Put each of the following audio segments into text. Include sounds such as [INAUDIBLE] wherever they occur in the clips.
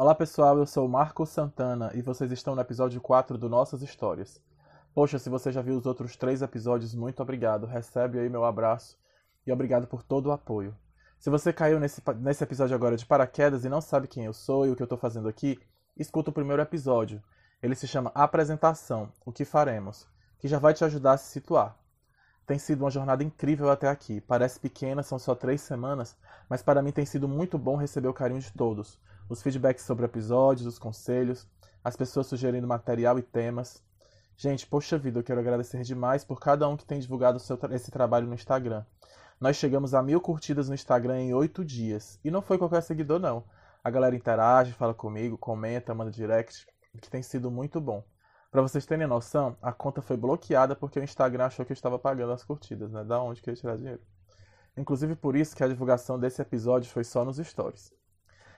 Olá pessoal, eu sou Marco Santana e vocês estão no episódio 4 do Nossas Histórias. Poxa, se você já viu os outros três episódios, muito obrigado. Recebe aí meu abraço e obrigado por todo o apoio. Se você caiu nesse, nesse episódio agora de paraquedas e não sabe quem eu sou e o que eu estou fazendo aqui, escuta o primeiro episódio. Ele se chama Apresentação O que Faremos, que já vai te ajudar a se situar. Tem sido uma jornada incrível até aqui. Parece pequena, são só três semanas, mas para mim tem sido muito bom receber o carinho de todos. Os feedbacks sobre episódios, os conselhos, as pessoas sugerindo material e temas. Gente, poxa vida, eu quero agradecer demais por cada um que tem divulgado tra esse trabalho no Instagram. Nós chegamos a mil curtidas no Instagram em oito dias. E não foi qualquer seguidor, não. A galera interage, fala comigo, comenta, manda direct, que tem sido muito bom. Para vocês terem noção, a conta foi bloqueada porque o Instagram achou que eu estava pagando as curtidas, né? Da onde que eu ia tirar dinheiro? Inclusive por isso que a divulgação desse episódio foi só nos stories.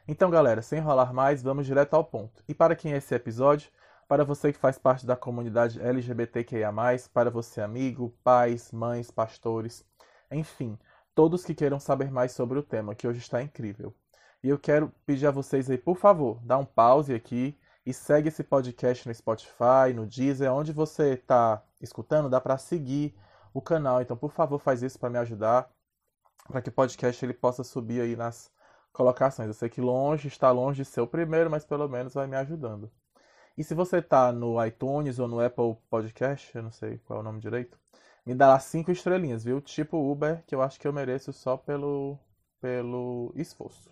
Então, galera, sem enrolar mais, vamos direto ao ponto. E para quem é esse episódio? Para você que faz parte da comunidade LGBTQIA+, para você amigo, pais, mães, pastores, enfim, todos que queiram saber mais sobre o tema, que hoje está incrível. E eu quero pedir a vocês aí, por favor, dá um pause aqui e segue esse podcast no Spotify, no Deezer, onde você está escutando, dá para seguir o canal. Então, por favor, faz isso para me ajudar, para que o podcast ele possa subir aí nas colocações. Eu sei que longe está longe de ser o primeiro, mas pelo menos vai me ajudando. E se você tá no iTunes ou no Apple Podcast, eu não sei qual é o nome direito, me dá lá cinco estrelinhas, viu? Tipo Uber, que eu acho que eu mereço só pelo, pelo esforço.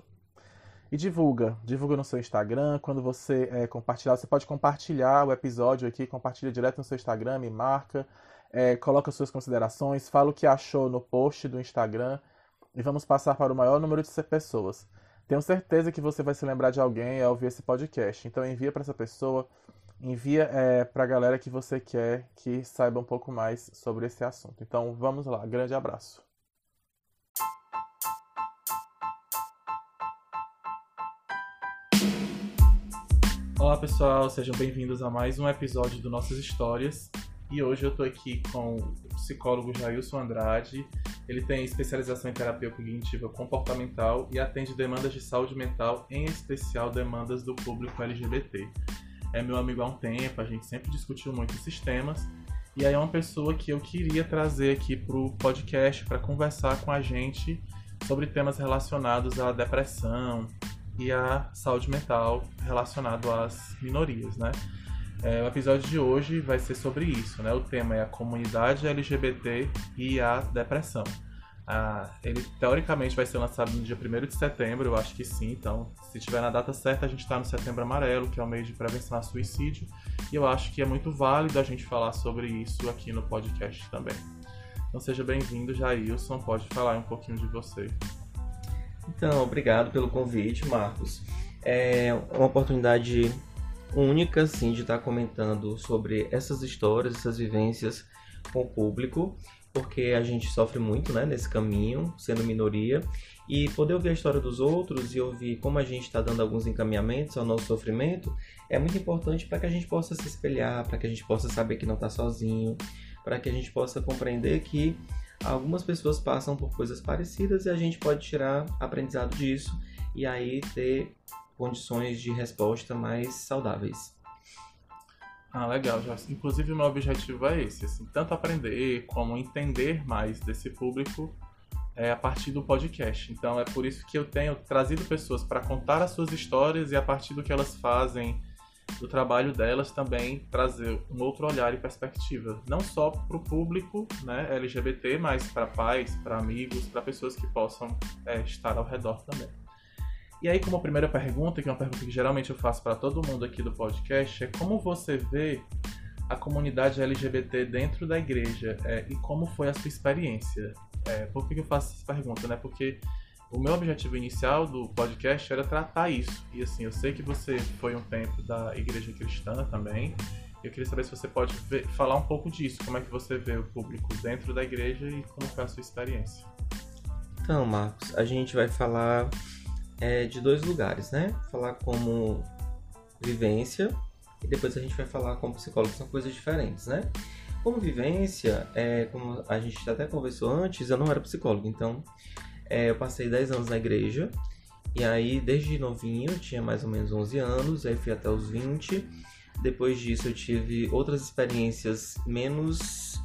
E divulga, divulga no seu Instagram. Quando você é, compartilhar, você pode compartilhar o episódio aqui, compartilha direto no seu Instagram, me marca, é, coloca suas considerações, fala o que achou no post do Instagram e vamos passar para o maior número de pessoas. Tenho certeza que você vai se lembrar de alguém ao ouvir esse podcast. Então envia para essa pessoa, envia é, para a galera que você quer que saiba um pouco mais sobre esse assunto. Então vamos lá, grande abraço. Olá pessoal, sejam bem-vindos a mais um episódio do Nossas Histórias. E hoje eu estou aqui com o psicólogo Jailson Andrade ele tem especialização em terapia cognitiva comportamental e atende demandas de saúde mental, em especial demandas do público LGBT. É meu amigo há um tempo, a gente sempre discutiu muito esses temas. E aí é uma pessoa que eu queria trazer aqui para o podcast para conversar com a gente sobre temas relacionados à depressão e à saúde mental relacionado às minorias, né? É, o episódio de hoje vai ser sobre isso, né? O tema é a comunidade LGBT e a depressão. Ah, ele teoricamente vai ser lançado no dia 1 de setembro, eu acho que sim. Então, se tiver na data certa, a gente está no Setembro Amarelo, que é o mês de prevenção a suicídio. E eu acho que é muito válido a gente falar sobre isso aqui no podcast também. Então, seja bem-vindo, Jailson. Pode falar um pouquinho de você. Então, obrigado pelo convite, Marcos. É uma oportunidade única, sim, de estar comentando sobre essas histórias, essas vivências com o público, porque a gente sofre muito né, nesse caminho, sendo minoria, e poder ouvir a história dos outros e ouvir como a gente está dando alguns encaminhamentos ao nosso sofrimento é muito importante para que a gente possa se espelhar, para que a gente possa saber que não está sozinho, para que a gente possa compreender que algumas pessoas passam por coisas parecidas e a gente pode tirar aprendizado disso e aí ter condições de resposta mais saudáveis. Ah, legal, já. Inclusive, meu objetivo é esse, assim, tanto aprender como entender mais desse público é, a partir do podcast. Então, é por isso que eu tenho trazido pessoas para contar as suas histórias e a partir do que elas fazem, do trabalho delas, também trazer um outro olhar e perspectiva. Não só para o público né, LGBT, mas para pais, para amigos, para pessoas que possam é, estar ao redor também. E aí, como primeira pergunta, que é uma pergunta que geralmente eu faço para todo mundo aqui do podcast, é como você vê a comunidade LGBT dentro da igreja é, e como foi a sua experiência? É, por que eu faço essa pergunta? Né? Porque o meu objetivo inicial do podcast era tratar isso. E assim, eu sei que você foi um tempo da igreja cristã também. Eu queria saber se você pode ver, falar um pouco disso, como é que você vê o público dentro da igreja e como foi a sua experiência. Então, Marcos, a gente vai falar é, de dois lugares, né? Falar como vivência e depois a gente vai falar como psicólogo, são coisas diferentes, né? Como vivência, é, como a gente até conversou antes, eu não era psicólogo, então é, eu passei 10 anos na igreja E aí, desde novinho, tinha mais ou menos 11 anos, aí fui até os 20. Depois disso, eu tive outras experiências menos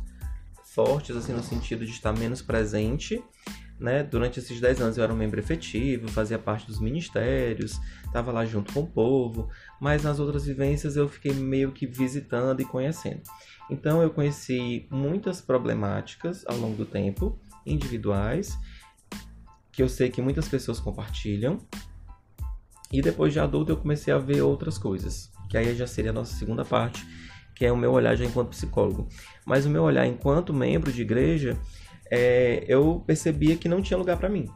fortes, assim, no sentido de estar menos presente. Né? Durante esses 10 anos eu era um membro efetivo, fazia parte dos ministérios, estava lá junto com o povo, mas nas outras vivências eu fiquei meio que visitando e conhecendo. Então eu conheci muitas problemáticas ao longo do tempo, individuais, que eu sei que muitas pessoas compartilham. E depois de adulto eu comecei a ver outras coisas, que aí já seria a nossa segunda parte, que é o meu olhar já enquanto psicólogo. Mas o meu olhar enquanto membro de igreja, é, eu percebia que não tinha lugar para mim,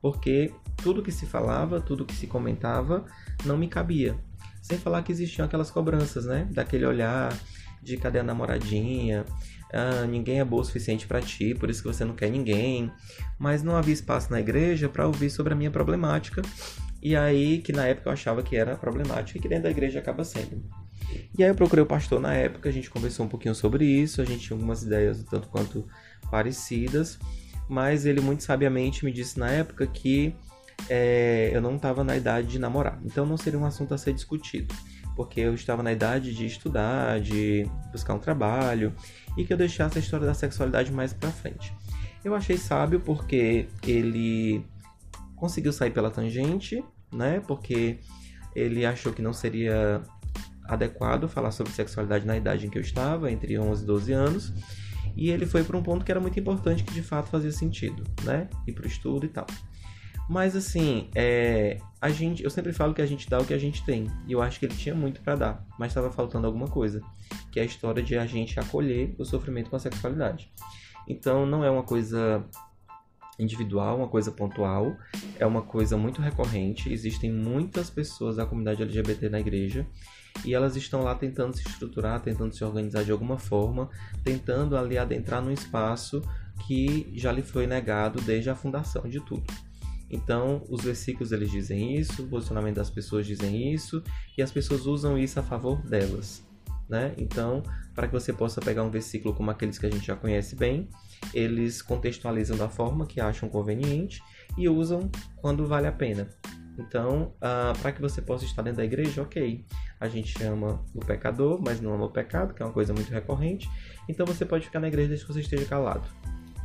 porque tudo que se falava, tudo que se comentava, não me cabia. Sem falar que existiam aquelas cobranças, né? Daquele olhar de cadê a namoradinha, ah, ninguém é bom o suficiente para ti, por isso que você não quer ninguém. Mas não havia espaço na igreja para ouvir sobre a minha problemática. E aí, que na época eu achava que era problemática e que dentro da igreja acaba sendo. E aí eu procurei o pastor na época, a gente conversou um pouquinho sobre isso, a gente tinha algumas ideias tanto quanto parecidas, mas ele muito sabiamente me disse na época que é, eu não estava na idade de namorar, então não seria um assunto a ser discutido porque eu estava na idade de estudar, de buscar um trabalho e que eu deixasse a história da sexualidade mais para frente. Eu achei sábio porque ele conseguiu sair pela tangente, né? Porque ele achou que não seria adequado falar sobre sexualidade na idade em que eu estava, entre 11 e 12 anos. E ele foi para um ponto que era muito importante, que de fato fazia sentido, né? Ir para o estudo e tal. Mas assim, é, a gente, eu sempre falo que a gente dá o que a gente tem. E eu acho que ele tinha muito para dar, mas estava faltando alguma coisa, que é a história de a gente acolher o sofrimento com a sexualidade. Então não é uma coisa individual, uma coisa pontual, é uma coisa muito recorrente. Existem muitas pessoas da comunidade LGBT na igreja e elas estão lá tentando se estruturar, tentando se organizar de alguma forma, tentando ali adentrar num espaço que já lhe foi negado desde a fundação de tudo. Então, os versículos eles dizem isso, o posicionamento das pessoas dizem isso, e as pessoas usam isso a favor delas. Né? Então, para que você possa pegar um versículo como aqueles que a gente já conhece bem, eles contextualizam da forma que acham conveniente e usam quando vale a pena. Então, uh, para que você possa estar dentro da igreja, ok. A gente ama o pecador, mas não ama o pecado, que é uma coisa muito recorrente. Então, você pode ficar na igreja desde que você esteja calado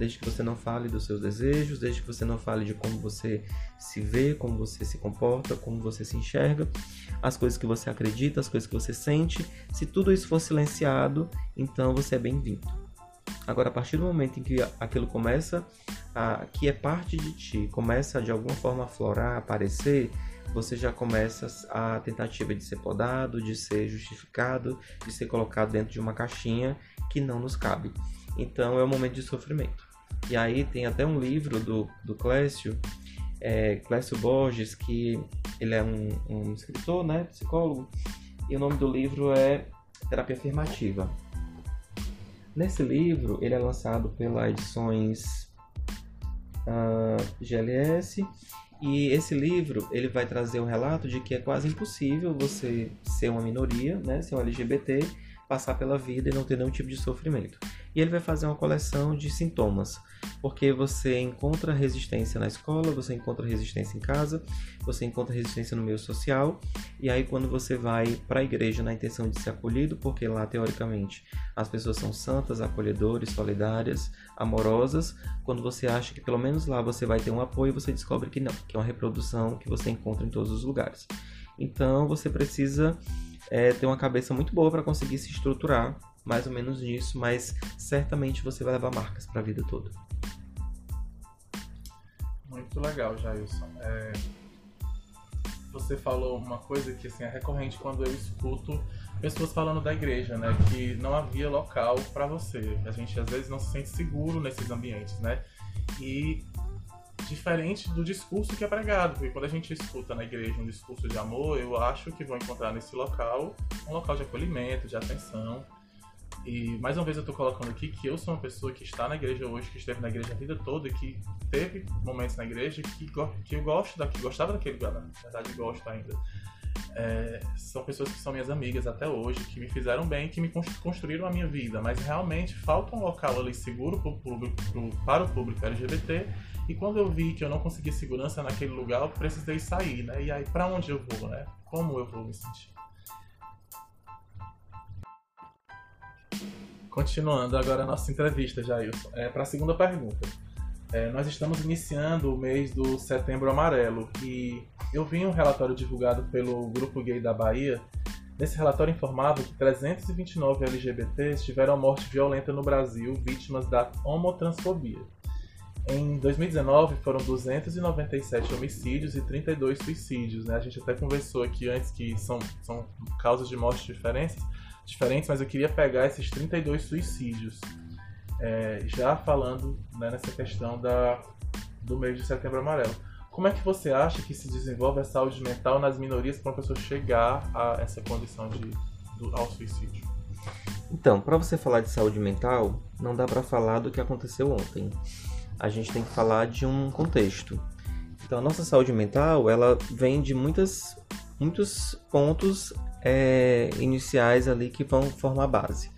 desde que você não fale dos seus desejos, desde que você não fale de como você se vê, como você se comporta, como você se enxerga, as coisas que você acredita, as coisas que você sente. Se tudo isso for silenciado, então você é bem-vindo. Agora, a partir do momento em que aquilo começa, a, que é parte de ti, começa de alguma forma a florar, a aparecer, você já começa a tentativa de ser podado, de ser justificado, de ser colocado dentro de uma caixinha que não nos cabe. Então é um momento de sofrimento. E aí tem até um livro do, do Clécio, é, Clécio Borges, que ele é um, um escritor, né, psicólogo, e o nome do livro é Terapia Afirmativa. Nesse livro, ele é lançado pela Edições uh, ah, GLS e esse livro ele vai trazer um relato de que é quase impossível você ser uma minoria, né, ser um LGBT, passar pela vida e não ter nenhum tipo de sofrimento. E ele vai fazer uma coleção de sintomas, porque você encontra resistência na escola, você encontra resistência em casa, você encontra resistência no meio social, e aí quando você vai para a igreja na intenção de ser acolhido, porque lá teoricamente as pessoas são santas, acolhedores, solidárias, amorosas, quando você acha que pelo menos lá você vai ter um apoio, você descobre que não, que é uma reprodução que você encontra em todos os lugares. Então você precisa é, ter uma cabeça muito boa para conseguir se estruturar mais ou menos nisso, mas certamente você vai levar marcas para a vida toda. Muito legal, Jailson. É... Você falou uma coisa que assim, é recorrente quando eu escuto pessoas falando da igreja, né? Que não havia local para você. A gente às vezes não se sente seguro nesses ambientes, né? E diferente do discurso que é pregado, porque quando a gente escuta na igreja um discurso de amor, eu acho que vou encontrar nesse local um local de acolhimento, de atenção. E mais uma vez eu tô colocando aqui que eu sou uma pessoa que está na igreja hoje, que esteve na igreja a vida toda que teve momentos na igreja que, que eu gosto daqui, gostava daquele lugar, na verdade gosto ainda. É, são pessoas que são minhas amigas até hoje, que me fizeram bem, que me construíram a minha vida, mas realmente falta um local ali seguro pro público, pro, para o público LGBT E quando eu vi que eu não conseguia segurança naquele lugar, eu precisei sair, né? E aí, para onde eu vou, né? Como eu vou me sentir? Continuando agora a nossa entrevista, Jailson. É, para a segunda pergunta. É, nós estamos iniciando o mês do Setembro Amarelo e eu vi um relatório divulgado pelo Grupo Gay da Bahia. Nesse relatório informava que 329 LGBTs tiveram morte violenta no Brasil, vítimas da homotransfobia. Em 2019 foram 297 homicídios e 32 suicídios. Né? A gente até conversou aqui antes que são, são causas de morte diferentes, diferentes, mas eu queria pegar esses 32 suicídios. É, já falando né, nessa questão da, do mês de setembro amarelo. Como é que você acha que se desenvolve a saúde mental nas minorias para uma pessoa chegar a essa condição de, do, ao suicídio? Então, para você falar de saúde mental, não dá para falar do que aconteceu ontem. A gente tem que falar de um contexto. Então, a nossa saúde mental, ela vem de muitas, muitos pontos é, iniciais ali que vão formar a base.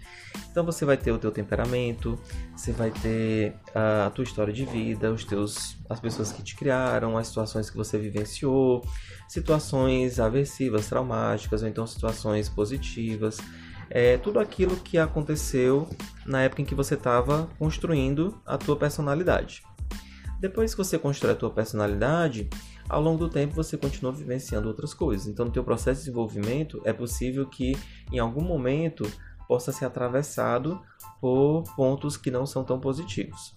Então você vai ter o teu temperamento, você vai ter a tua história de vida, os teus, as pessoas que te criaram, as situações que você vivenciou, situações aversivas, traumáticas ou então situações positivas, é, tudo aquilo que aconteceu na época em que você estava construindo a tua personalidade. Depois que você constrói a tua personalidade, ao longo do tempo você continua vivenciando outras coisas. Então, no teu processo de desenvolvimento, é possível que em algum momento possa ser atravessado por pontos que não são tão positivos.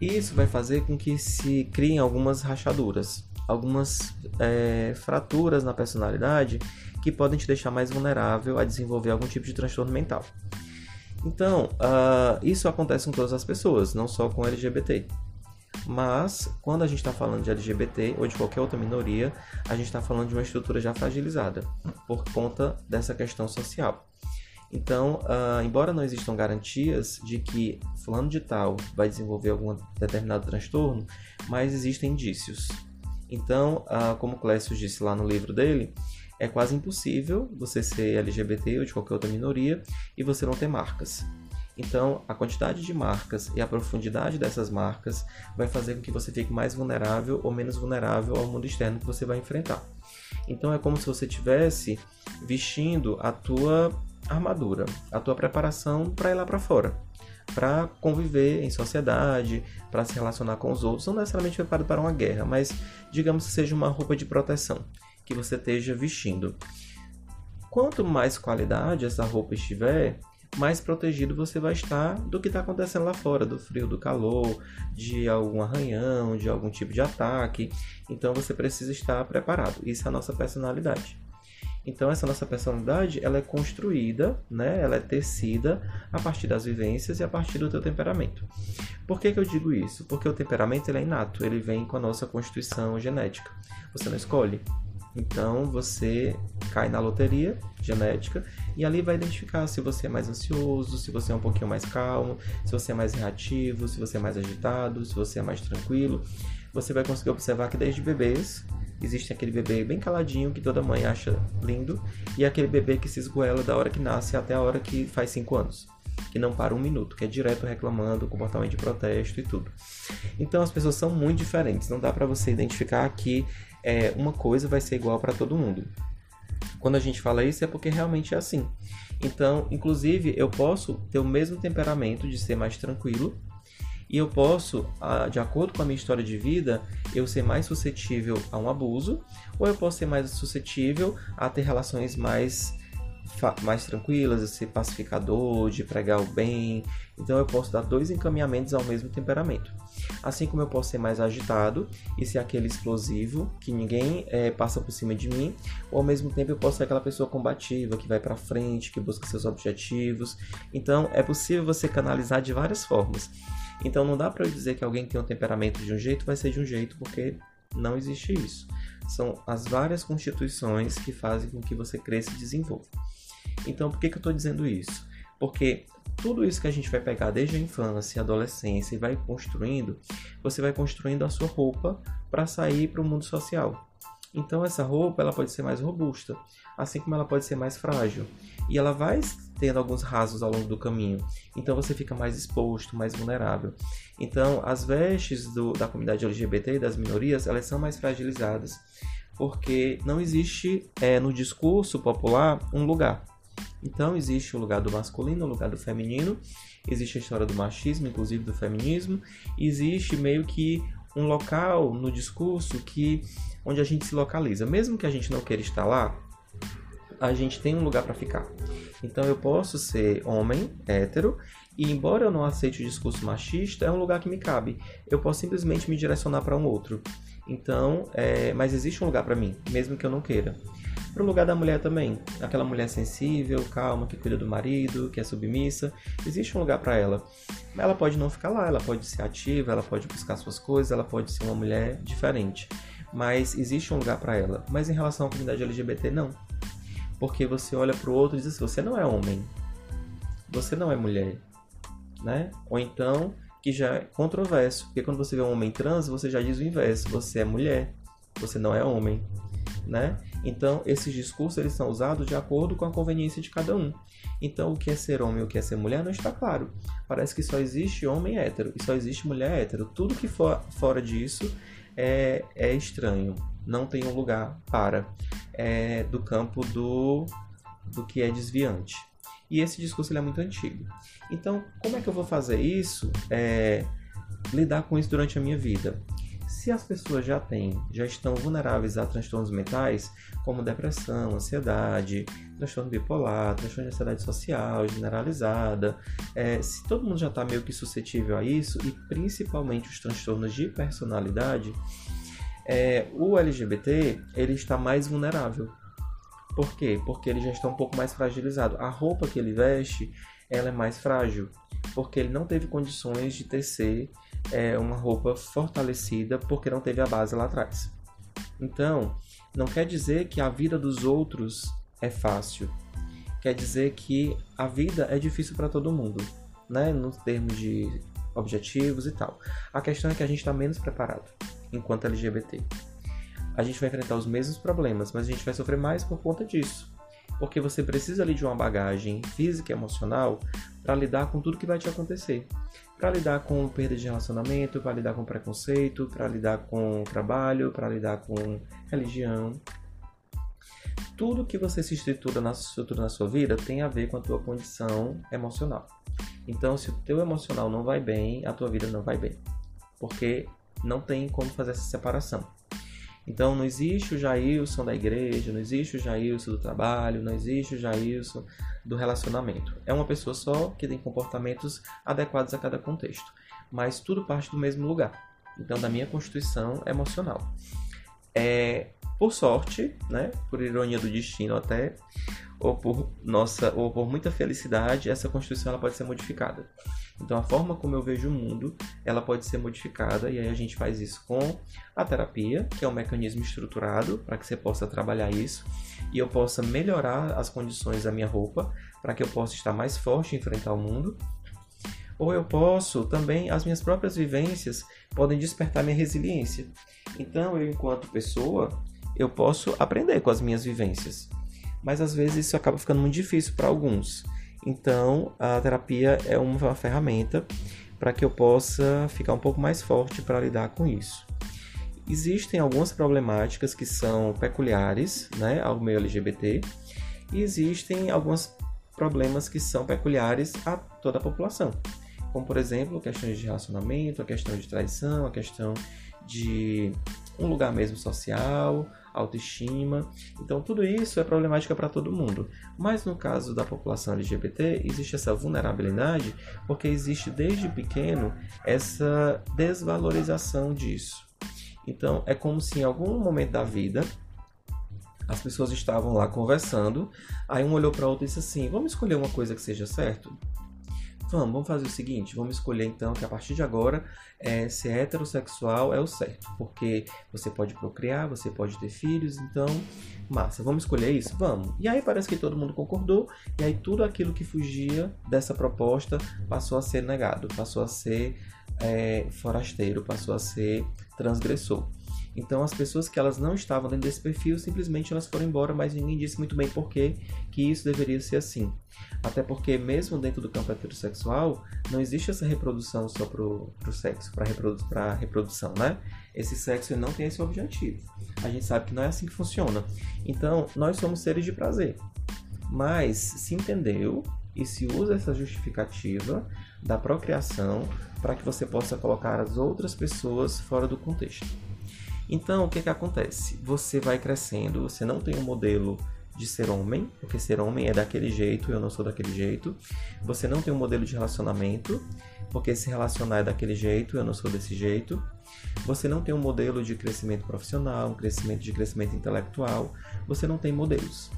Isso vai fazer com que se criem algumas rachaduras, algumas é, fraturas na personalidade que podem te deixar mais vulnerável a desenvolver algum tipo de transtorno mental. Então, uh, isso acontece com todas as pessoas, não só com LGBT. Mas, quando a gente está falando de LGBT ou de qualquer outra minoria, a gente está falando de uma estrutura já fragilizada por conta dessa questão social. Então, uh, embora não existam garantias de que fulano de tal vai desenvolver algum determinado transtorno, mas existem indícios. Então, uh, como Clécio disse lá no livro dele, é quase impossível você ser LGBT ou de qualquer outra minoria e você não ter marcas. Então, a quantidade de marcas e a profundidade dessas marcas vai fazer com que você fique mais vulnerável ou menos vulnerável ao mundo externo que você vai enfrentar. Então, é como se você estivesse vestindo a tua armadura, a tua preparação para ir lá para fora, para conviver em sociedade, para se relacionar com os outros, não necessariamente preparado para uma guerra, mas digamos que seja uma roupa de proteção que você esteja vestindo. Quanto mais qualidade essa roupa estiver, mais protegido você vai estar do que está acontecendo lá fora, do frio, do calor, de algum arranhão, de algum tipo de ataque. Então você precisa estar preparado. Isso é a nossa personalidade. Então essa nossa personalidade, ela é construída, né? Ela é tecida a partir das vivências e a partir do teu temperamento. Por que, que eu digo isso? Porque o temperamento ele é inato, ele vem com a nossa constituição genética. Você não escolhe. Então você cai na loteria genética e ali vai identificar se você é mais ansioso, se você é um pouquinho mais calmo, se você é mais reativo, se você é mais agitado, se você é mais tranquilo. Você vai conseguir observar que desde bebês existe aquele bebê bem caladinho que toda mãe acha lindo e aquele bebê que se esgoela da hora que nasce até a hora que faz 5 anos. Que não para um minuto, que é direto reclamando, comportamento de protesto e tudo. Então as pessoas são muito diferentes, não dá para você identificar que é, uma coisa vai ser igual para todo mundo. Quando a gente fala isso é porque realmente é assim. Então, inclusive, eu posso ter o mesmo temperamento de ser mais tranquilo e eu posso, de acordo com a minha história de vida, eu ser mais suscetível a um abuso, ou eu posso ser mais suscetível a ter relações mais mais tranquilas, de ser pacificador, de pregar o bem. Então eu posso dar dois encaminhamentos ao mesmo temperamento. Assim como eu posso ser mais agitado e ser aquele explosivo que ninguém é, passa por cima de mim, ou ao mesmo tempo eu posso ser aquela pessoa combativa que vai para frente, que busca seus objetivos. Então é possível você canalizar de várias formas. Então não dá para eu dizer que alguém tem um temperamento de um jeito vai ser de um jeito, porque não existe isso. São as várias constituições que fazem com que você cresça e desenvolva. Então por que, que eu estou dizendo isso? Porque tudo isso que a gente vai pegar desde a infância, adolescência e vai construindo, você vai construindo a sua roupa para sair para o mundo social. Então essa roupa ela pode ser mais robusta, assim como ela pode ser mais frágil. E ela vai tendo alguns rasos ao longo do caminho. Então você fica mais exposto, mais vulnerável. Então as vestes do, da comunidade LGBT e das minorias elas são mais fragilizadas, porque não existe é, no discurso popular um lugar. Então existe o lugar do masculino, o lugar do feminino, existe a história do machismo, inclusive do feminismo, existe meio que um local no discurso que onde a gente se localiza. Mesmo que a gente não queira estar lá, a gente tem um lugar para ficar. Então eu posso ser homem, hétero, e embora eu não aceite o discurso machista, é um lugar que me cabe. Eu posso simplesmente me direcionar para um outro. Então, é, mas existe um lugar para mim, mesmo que eu não queira. Para o lugar da mulher também, aquela mulher sensível, calma, que cuida do marido, que é submissa, existe um lugar para ela. Ela pode não ficar lá, ela pode ser ativa, ela pode buscar suas coisas, ela pode ser uma mulher diferente. Mas existe um lugar para ela. Mas em relação à comunidade LGBT, não. Porque você olha para o outro e diz assim: você não é homem, você não é mulher, né? Ou então que já é controverso, porque quando você vê um homem trans, você já diz o inverso: você é mulher, você não é homem, né? Então, esses discursos eles são usados de acordo com a conveniência de cada um. Então, o que é ser homem e o que é ser mulher não está claro. Parece que só existe homem hétero e só existe mulher hétero. Tudo que for fora disso é, é estranho. Não tem um lugar para. É do campo do, do que é desviante. E esse discurso ele é muito antigo. Então, como é que eu vou fazer isso? É, lidar com isso durante a minha vida. Se as pessoas já têm, já estão vulneráveis a transtornos mentais, como depressão, ansiedade, transtorno bipolar, transtorno de ansiedade social generalizada, é, se todo mundo já está meio que suscetível a isso, e principalmente os transtornos de personalidade, é, o LGBT ele está mais vulnerável. Por quê? Porque ele já está um pouco mais fragilizado. A roupa que ele veste, ela é mais frágil, porque ele não teve condições de tecer é, uma roupa fortalecida porque não teve a base lá atrás. Então, não quer dizer que a vida dos outros é fácil. Quer dizer que a vida é difícil para todo mundo, né? Nos termos de objetivos e tal. A questão é que a gente está menos preparado enquanto LGBT. A gente vai enfrentar os mesmos problemas, mas a gente vai sofrer mais por conta disso. Porque você precisa ali de uma bagagem física e emocional para lidar com tudo que vai te acontecer para lidar com perda de relacionamento, para lidar com preconceito, para lidar com trabalho, para lidar com religião. Tudo que você se estrutura na, estrutura na sua vida tem a ver com a tua condição emocional. Então, se o teu emocional não vai bem, a tua vida não vai bem. Porque não tem como fazer essa separação. Então não existe o Jailson da igreja, não existe o Jailson do trabalho, não existe o Jailson do relacionamento. É uma pessoa só que tem comportamentos adequados a cada contexto, mas tudo parte do mesmo lugar. Então da minha constituição emocional. É, por sorte, né, por ironia do destino até, ou por nossa, ou por muita felicidade, essa constituição ela pode ser modificada. Então a forma como eu vejo o mundo, ela pode ser modificada e aí a gente faz isso com a terapia, que é um mecanismo estruturado para que você possa trabalhar isso e eu possa melhorar as condições da minha roupa para que eu possa estar mais forte e enfrentar o mundo. Ou eu posso também, as minhas próprias vivências podem despertar minha resiliência. Então, eu, enquanto pessoa, eu posso aprender com as minhas vivências. Mas às vezes isso acaba ficando muito difícil para alguns. Então, a terapia é uma ferramenta para que eu possa ficar um pouco mais forte para lidar com isso. Existem algumas problemáticas que são peculiares né, ao meio LGBT e existem alguns problemas que são peculiares a toda a população, como por exemplo questões de relacionamento, a questão de traição, a questão de um lugar mesmo social, autoestima. Então, tudo isso é problemática para todo mundo. Mas no caso da população LGBT, existe essa vulnerabilidade porque existe desde pequeno essa desvalorização disso. Então, é como se em algum momento da vida as pessoas estavam lá conversando, aí um olhou para outro e disse assim: "Vamos escolher uma coisa que seja certo?" Vamos, vamos fazer o seguinte, vamos escolher então que a partir de agora é, ser heterossexual é o certo, porque você pode procriar, você pode ter filhos, então massa, vamos escolher isso? Vamos. E aí parece que todo mundo concordou, e aí tudo aquilo que fugia dessa proposta passou a ser negado, passou a ser é, forasteiro, passou a ser transgressor. Então as pessoas que elas não estavam dentro desse perfil, simplesmente elas foram embora, mas ninguém disse muito bem por que isso deveria ser assim. Até porque mesmo dentro do campo heterossexual, não existe essa reprodução só pro, pro sexo, para reprodu reprodução, né? Esse sexo não tem esse objetivo. A gente sabe que não é assim que funciona. Então, nós somos seres de prazer. Mas se entendeu e se usa essa justificativa da procriação para que você possa colocar as outras pessoas fora do contexto. Então, o que, que acontece? Você vai crescendo, você não tem um modelo de ser homem, porque ser homem é daquele jeito, eu não sou daquele jeito. Você não tem um modelo de relacionamento, porque se relacionar é daquele jeito, eu não sou desse jeito. Você não tem um modelo de crescimento profissional, um crescimento de crescimento intelectual. Você não tem modelos.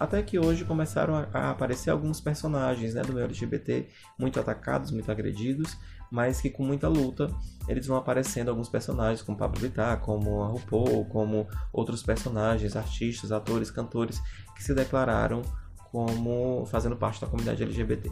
Até que hoje começaram a aparecer alguns personagens né, do meio LGBT muito atacados, muito agredidos, mas que com muita luta eles vão aparecendo alguns personagens como Pablo Vittar, como a RuPaul, como outros personagens, artistas, atores, cantores que se declararam como fazendo parte da comunidade LGBT.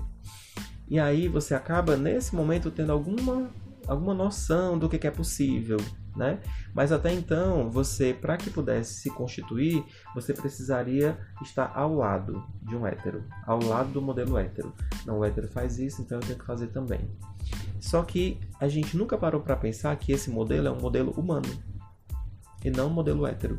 E aí você acaba nesse momento tendo alguma alguma noção do que é possível, né? Mas até então, você, para que pudesse se constituir, você precisaria estar ao lado de um hétero, ao lado do modelo hétero. Não, o hétero faz isso, então eu tenho que fazer também. Só que a gente nunca parou para pensar que esse modelo é um modelo humano e não um modelo hétero.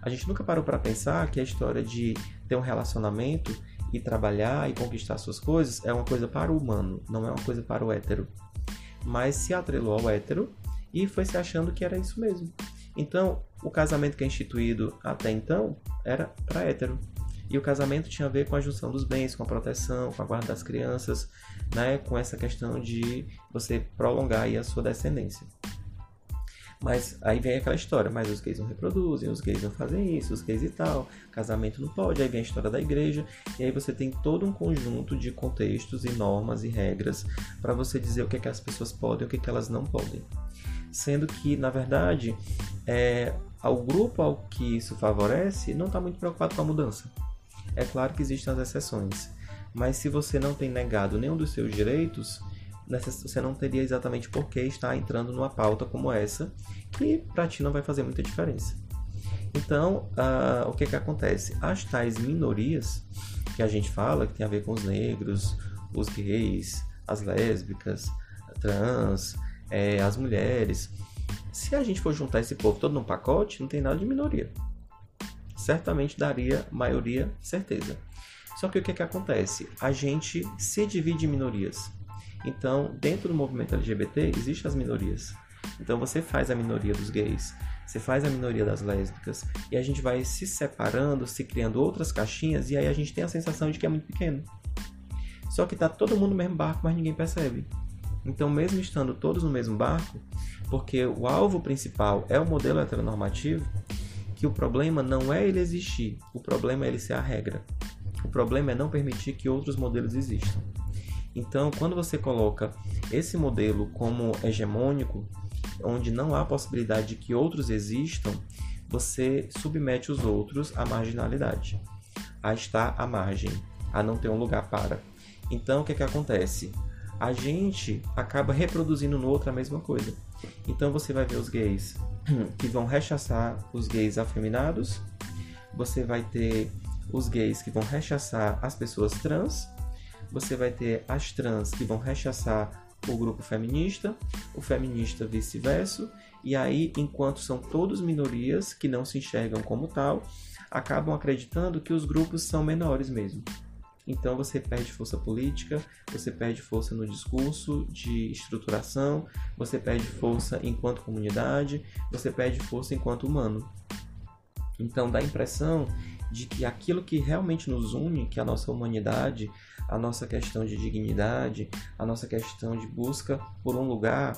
A gente nunca parou para pensar que a história de ter um relacionamento e trabalhar e conquistar suas coisas é uma coisa para o humano, não é uma coisa para o hétero. Mas se atrelou ao hétero e foi se achando que era isso mesmo. Então, o casamento que é instituído até então era para hétero. E o casamento tinha a ver com a junção dos bens, com a proteção, com a guarda das crianças, né, com essa questão de você prolongar a sua descendência. Mas aí vem aquela história, mas os gays não reproduzem, os gays não fazem isso, os gays e tal, casamento não pode, aí vem a história da igreja, e aí você tem todo um conjunto de contextos e normas e regras para você dizer o que, é que as pessoas podem e o que, é que elas não podem. Sendo que, na verdade, é, ao grupo ao que isso favorece não está muito preocupado com a mudança. É claro que existem as exceções, mas se você não tem negado nenhum dos seus direitos, você não teria exatamente por que estar entrando numa pauta como essa, que para ti não vai fazer muita diferença. Então, uh, o que, que acontece? As tais minorias que a gente fala, que tem a ver com os negros, os gays, as lésbicas, trans, é, as mulheres, se a gente for juntar esse povo todo num pacote, não tem nada de minoria. Certamente daria maioria, certeza. Só que o que, que acontece? A gente se divide em minorias. Então, dentro do movimento LGBT, existem as minorias. Então, você faz a minoria dos gays, você faz a minoria das lésbicas, e a gente vai se separando, se criando outras caixinhas, e aí a gente tem a sensação de que é muito pequeno. Só que tá todo mundo no mesmo barco, mas ninguém percebe. Então, mesmo estando todos no mesmo barco, porque o alvo principal é o modelo heteronormativo, que o problema não é ele existir, o problema é ele ser a regra. O problema é não permitir que outros modelos existam. Então, quando você coloca esse modelo como hegemônico, onde não há possibilidade de que outros existam, você submete os outros à marginalidade, a estar à margem, a não ter um lugar para. Então, o que, é que acontece? A gente acaba reproduzindo no outro a mesma coisa. Então, você vai ver os gays [CLEARS THROAT] que vão rechaçar os gays afeminados, você vai ter os gays que vão rechaçar as pessoas trans, você vai ter as trans que vão rechaçar o grupo feminista, o feminista vice-versa, e aí, enquanto são todos minorias que não se enxergam como tal, acabam acreditando que os grupos são menores mesmo. Então você perde força política, você perde força no discurso de estruturação, você perde força enquanto comunidade, você perde força enquanto humano. Então dá a impressão de que aquilo que realmente nos une, que é a nossa humanidade, a nossa questão de dignidade, a nossa questão de busca por um lugar,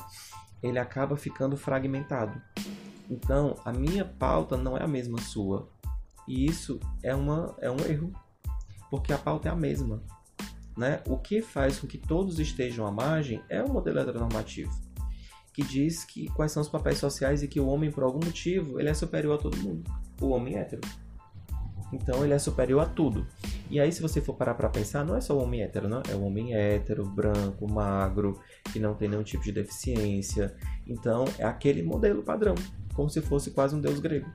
ele acaba ficando fragmentado. Então, a minha pauta não é a mesma sua. E isso é, uma, é um erro, porque a pauta é a mesma. Né? O que faz com que todos estejam à margem é o modelo heteronormativo, que diz que quais são os papéis sociais e que o homem, por algum motivo, ele é superior a todo mundo. O homem é hétero. Então ele é superior a tudo. E aí, se você for parar para pensar, não é só o homem hétero, não? É o homem hétero, branco, magro, que não tem nenhum tipo de deficiência. Então, é aquele modelo padrão, como se fosse quase um deus grego.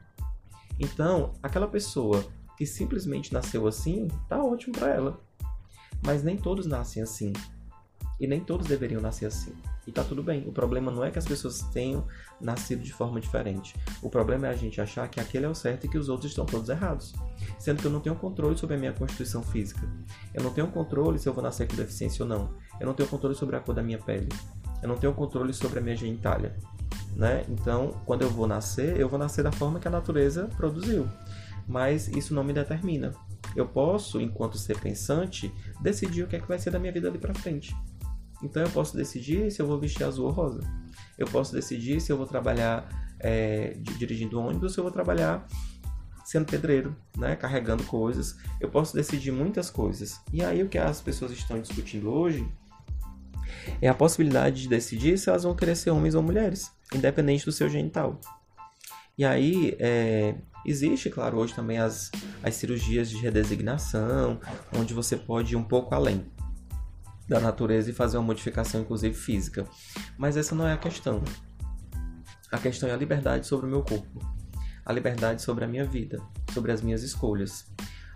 Então, aquela pessoa que simplesmente nasceu assim, tá ótimo para ela. Mas nem todos nascem assim. E nem todos deveriam nascer assim. E tá tudo bem. O problema não é que as pessoas tenham nascido de forma diferente. O problema é a gente achar que aquele é o certo e que os outros estão todos errados. Sendo que eu não tenho controle sobre a minha constituição física. Eu não tenho controle se eu vou nascer com deficiência ou não. Eu não tenho controle sobre a cor da minha pele. Eu não tenho controle sobre a minha genitália. Né? Então, quando eu vou nascer, eu vou nascer da forma que a natureza produziu. Mas isso não me determina. Eu posso, enquanto ser pensante, decidir o que é que vai ser da minha vida ali para frente. Então eu posso decidir se eu vou vestir azul ou rosa. Eu posso decidir se eu vou trabalhar é, dirigindo ônibus ou se eu vou trabalhar sendo pedreiro, né, carregando coisas. Eu posso decidir muitas coisas. E aí o que as pessoas estão discutindo hoje é a possibilidade de decidir se elas vão querer ser homens ou mulheres, independente do seu genital. E aí é, existe, claro, hoje também as, as cirurgias de redesignação, onde você pode ir um pouco além da natureza e fazer uma modificação, inclusive física. Mas essa não é a questão. A questão é a liberdade sobre o meu corpo, a liberdade sobre a minha vida, sobre as minhas escolhas.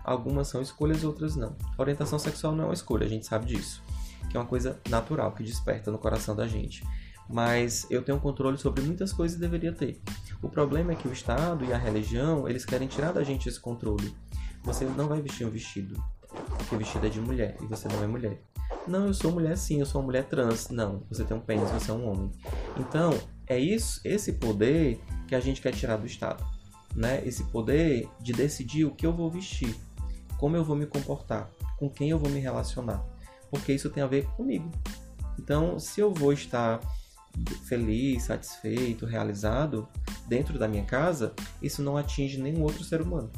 Algumas são escolhas, outras não. A orientação sexual não é uma escolha, a gente sabe disso, que é uma coisa natural que desperta no coração da gente. Mas eu tenho controle sobre muitas coisas e deveria ter. O problema é que o Estado e a religião, eles querem tirar da gente esse controle. Você não vai vestir um vestido, porque o vestido é de mulher e você não é mulher. Não, eu sou mulher sim, eu sou uma mulher trans. Não, você tem um pênis, você é um homem. Então, é isso, esse poder que a gente quer tirar do Estado. Né? Esse poder de decidir o que eu vou vestir, como eu vou me comportar, com quem eu vou me relacionar. Porque isso tem a ver comigo. Então, se eu vou estar feliz, satisfeito, realizado dentro da minha casa, isso não atinge nenhum outro ser humano.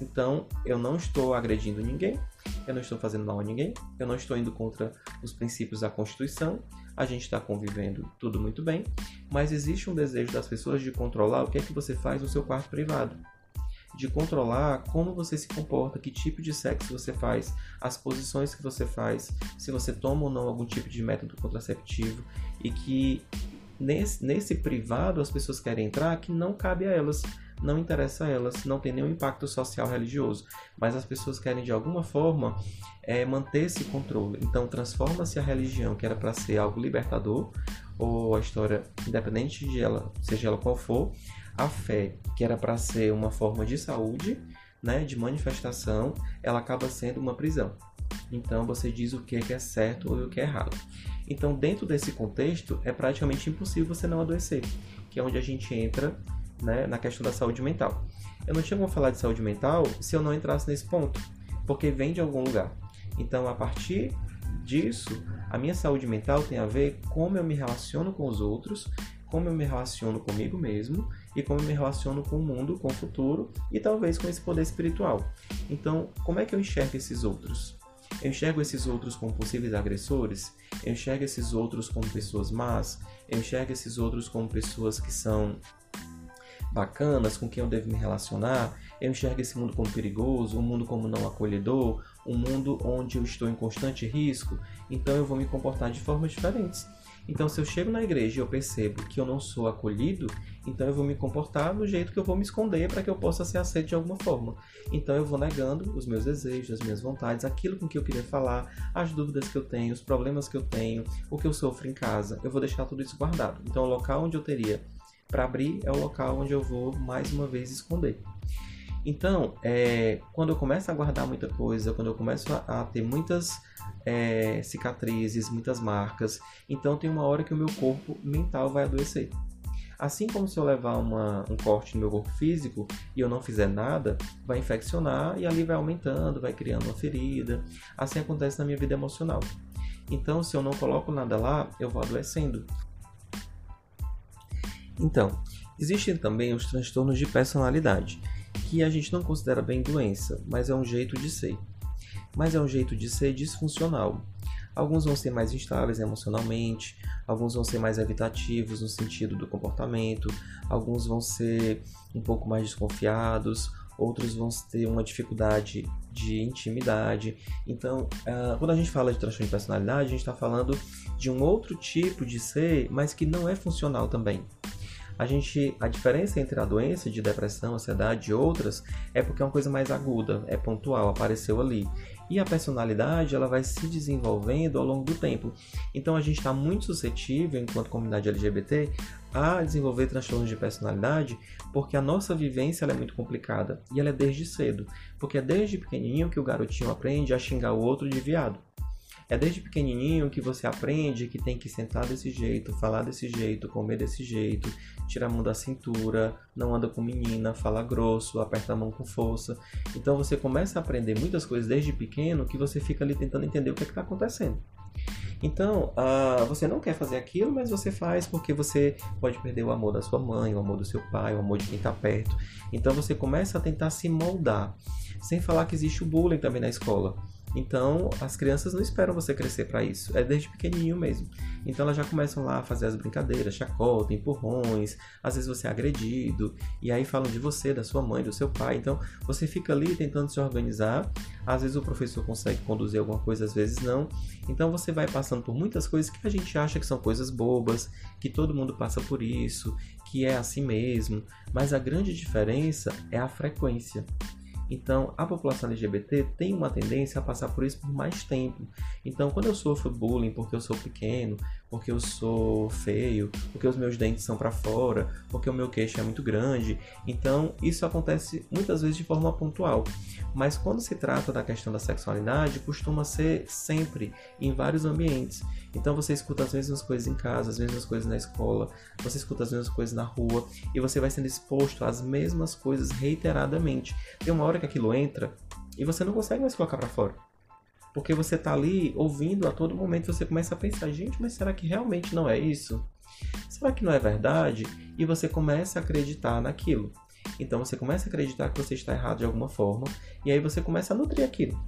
Então, eu não estou agredindo ninguém, eu não estou fazendo mal a ninguém, eu não estou indo contra os princípios da Constituição, a gente está convivendo tudo muito bem, mas existe um desejo das pessoas de controlar o que é que você faz no seu quarto privado. De controlar como você se comporta, que tipo de sexo você faz, as posições que você faz, se você toma ou não algum tipo de método contraceptivo e que nesse, nesse privado as pessoas querem entrar que não cabe a elas não interessa a elas, não tem nenhum impacto social religioso, mas as pessoas querem de alguma forma é, manter esse controle. Então transforma-se a religião, que era para ser algo libertador, ou a história, independente de ela, seja ela qual for, a fé, que era para ser uma forma de saúde, né, de manifestação, ela acaba sendo uma prisão. Então você diz o que é certo ou o que é errado. Então, dentro desse contexto, é praticamente impossível você não adoecer, que é onde a gente entra né, na questão da saúde mental. Eu não tinha como falar de saúde mental se eu não entrasse nesse ponto, porque vem de algum lugar. Então, a partir disso, a minha saúde mental tem a ver com como eu me relaciono com os outros, como eu me relaciono comigo mesmo e como eu me relaciono com o mundo, com o futuro e talvez com esse poder espiritual. Então, como é que eu enxergo esses outros? Eu enxergo esses outros como possíveis agressores? Eu enxergo esses outros como pessoas más? Eu enxergo esses outros como pessoas que são bacanas, com quem eu devo me relacionar. Eu enxergo esse mundo como perigoso, um mundo como não acolhedor, um mundo onde eu estou em constante risco, então eu vou me comportar de formas diferentes. Então, se eu chego na igreja e eu percebo que eu não sou acolhido, então eu vou me comportar do jeito que eu vou me esconder para que eu possa ser aceito de alguma forma. Então, eu vou negando os meus desejos, as minhas vontades, aquilo com que eu queria falar, as dúvidas que eu tenho, os problemas que eu tenho, o que eu sofro em casa. Eu vou deixar tudo isso guardado. Então, o local onde eu teria para abrir é o local onde eu vou mais uma vez esconder. Então, é, quando eu começo a guardar muita coisa, quando eu começo a, a ter muitas é, cicatrizes, muitas marcas, então tem uma hora que o meu corpo mental vai adoecer. Assim como se eu levar uma, um corte no meu corpo físico e eu não fizer nada, vai infeccionar e ali vai aumentando, vai criando uma ferida. Assim acontece na minha vida emocional. Então, se eu não coloco nada lá, eu vou adoecendo. Então, existem também os transtornos de personalidade, que a gente não considera bem doença, mas é um jeito de ser. Mas é um jeito de ser disfuncional. Alguns vão ser mais instáveis emocionalmente, alguns vão ser mais evitativos no sentido do comportamento, alguns vão ser um pouco mais desconfiados, outros vão ter uma dificuldade de intimidade. Então, uh, quando a gente fala de transtorno de personalidade, a gente está falando de um outro tipo de ser, mas que não é funcional também. A gente, a diferença entre a doença de depressão, ansiedade e outras é porque é uma coisa mais aguda, é pontual, apareceu ali. E a personalidade ela vai se desenvolvendo ao longo do tempo. Então a gente está muito suscetível, enquanto comunidade LGBT, a desenvolver transtornos de personalidade, porque a nossa vivência é muito complicada e ela é desde cedo, porque é desde pequenininho que o garotinho aprende a xingar o outro de viado. É desde pequenininho que você aprende que tem que sentar desse jeito, falar desse jeito, comer desse jeito, tirar a mão da cintura, não anda com menina, fala grosso, aperta a mão com força. Então você começa a aprender muitas coisas desde pequeno que você fica ali tentando entender o que é está acontecendo. Então, uh, você não quer fazer aquilo, mas você faz porque você pode perder o amor da sua mãe, o amor do seu pai, o amor de quem está perto. Então você começa a tentar se moldar. Sem falar que existe o bullying também na escola. Então, as crianças não esperam você crescer para isso, é desde pequenininho mesmo. Então, elas já começam lá a fazer as brincadeiras, chacota, empurrões, às vezes você é agredido, e aí falam de você, da sua mãe, do seu pai. Então, você fica ali tentando se organizar. Às vezes o professor consegue conduzir alguma coisa, às vezes não. Então, você vai passando por muitas coisas que a gente acha que são coisas bobas, que todo mundo passa por isso, que é assim mesmo, mas a grande diferença é a frequência. Então, a população LGBT tem uma tendência a passar por isso por mais tempo. Então, quando eu sofro bullying porque eu sou pequeno, porque eu sou feio, porque os meus dentes são para fora, porque o meu queixo é muito grande, então isso acontece muitas vezes de forma pontual. Mas quando se trata da questão da sexualidade, costuma ser sempre em vários ambientes. Então você escuta as mesmas coisas em casa, as mesmas coisas na escola, você escuta as mesmas coisas na rua e você vai sendo exposto às mesmas coisas reiteradamente. Tem uma hora que aquilo entra e você não consegue mais colocar para fora. Porque você tá ali ouvindo a todo momento, você começa a pensar, gente, mas será que realmente não é isso? Será que não é verdade? E você começa a acreditar naquilo. Então você começa a acreditar que você está errado de alguma forma, e aí você começa a nutrir aquilo.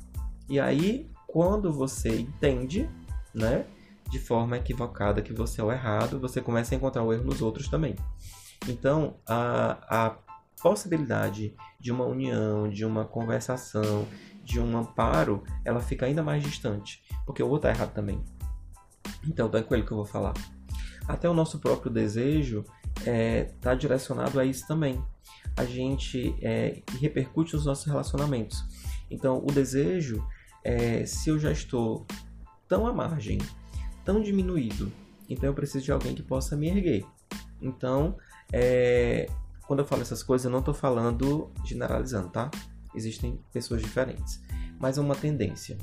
E aí, quando você entende, né, de forma equivocada que você é o errado, você começa a encontrar o erro nos outros também. Então, a, a possibilidade de uma união, de uma conversação, de um amparo, ela fica ainda mais distante, porque o outro está errado também. Então, é com ele que eu vou falar. Até o nosso próprio desejo está é, tá direcionado a isso também. A gente é, repercute nos nossos relacionamentos. Então, o desejo, é, se eu já estou tão à margem, tão diminuído, então eu preciso de alguém que possa me erguer. Então, é, quando eu falo essas coisas, eu não estou falando generalizando, tá? Existem pessoas diferentes, mas é uma tendência.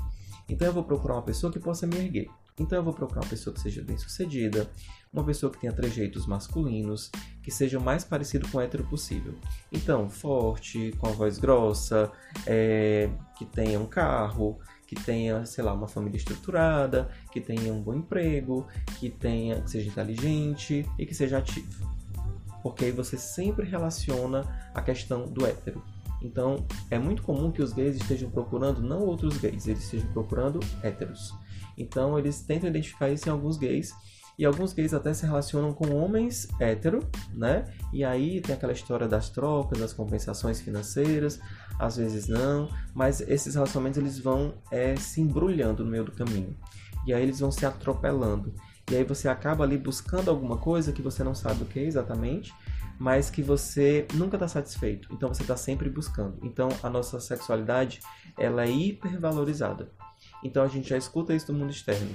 Então eu vou procurar uma pessoa que possa me erguer. Então eu vou procurar uma pessoa que seja bem sucedida, uma pessoa que tenha trejeitos masculinos, que seja o mais parecido com o hétero possível. Então, forte, com a voz grossa, é, que tenha um carro, que tenha, sei lá, uma família estruturada, que tenha um bom emprego, que tenha, que seja inteligente e que seja ativo porque aí você sempre relaciona a questão do hétero. Então, é muito comum que os gays estejam procurando não outros gays, eles estejam procurando héteros. Então, eles tentam identificar isso em alguns gays, e alguns gays até se relacionam com homens hétero, né? E aí tem aquela história das trocas, das compensações financeiras, às vezes não, mas esses relacionamentos eles vão é, se embrulhando no meio do caminho. E aí eles vão se atropelando. E aí você acaba ali buscando alguma coisa que você não sabe o que é exatamente, mas que você nunca está satisfeito. Então você está sempre buscando. Então a nossa sexualidade ela é hipervalorizada. Então a gente já escuta isso do mundo externo,